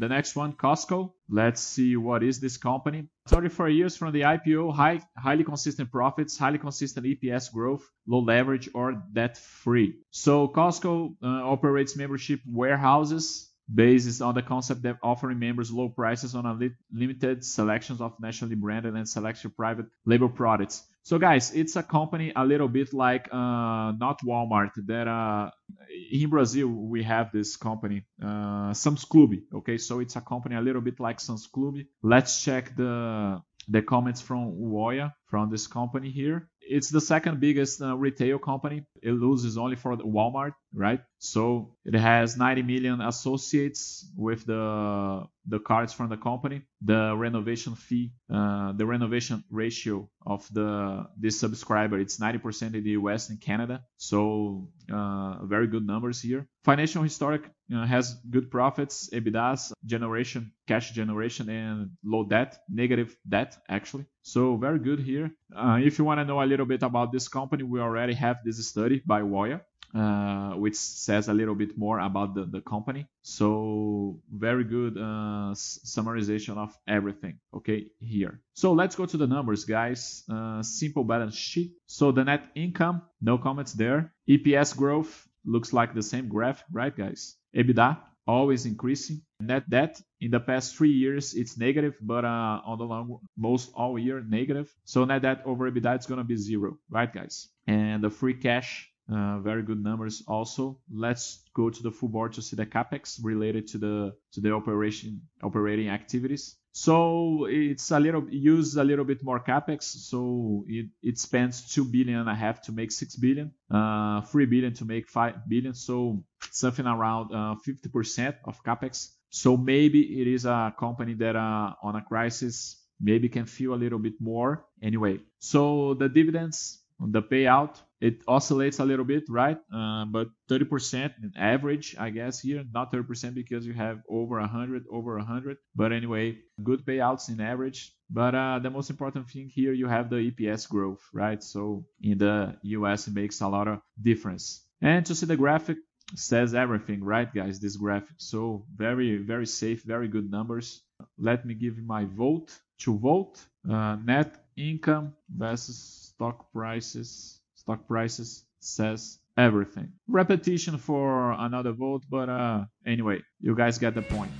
The next one, Costco. Let's see what is this company. 34 years from the IPO, high, highly consistent profits, highly consistent EPS growth, low leverage or debt free. So Costco uh, operates membership warehouses based on the concept of offering members low prices on a li- limited selections of nationally branded and selected private label products. So guys, it's a company a little bit like uh, not Walmart. That uh, in Brazil we have this company uh, Sam's Club. Okay, so it's a company a little bit like Sam's Club. Let's check the the comments from Uoya from this company here. It's the second biggest uh, retail company. It loses only for Walmart, right? So it has 90 million associates with the the cards from the company. The renovation fee, uh, the renovation ratio of the this subscriber, it's 90% in the US and Canada. So uh, very good numbers here. Financial historic uh, has good profits, EBITDAs, generation, cash generation, and low debt, negative debt actually. So very good here. Uh, if you want to know a little bit about this company, we already have this study by Woya uh, which says a little bit more about the, the company. So very good uh, summarization of everything, okay, here. So let's go to the numbers, guys. Uh, simple balance sheet. So the net income, no comments there. EPS growth looks like the same graph, right, guys? EBITDA always increasing. Net debt in the past three years it's negative, but uh, on the long most all year negative. So net debt over EBITDA is gonna be zero, right, guys? And the free cash very good numbers also. Let's go to the full board to see the capex related to the to the operation operating activities. So it's a little use a little bit more capex. So it, spends two billion and a half to make six billion, uh, three billion to make five billion. So something around uh, 50% of capex. So maybe it is a company that uh, on a crisis maybe can feel a little bit more. Anyway, so the dividends the payout it oscillates a little bit right? Uh, but 30% in average i guess here. Not 30% because you have over 100 over 100 but anyway good payouts in average. But uh, the most important thing here you have the eps growth right? So in the us it makes a lot of difference. And to see the graphic says everything right guys? This graphic. So very very safe very good numbers. Let me give my vote to vote uh, net income versus stock prices stock prices says everything. Repetition for another vote but uh anyway you guys get the point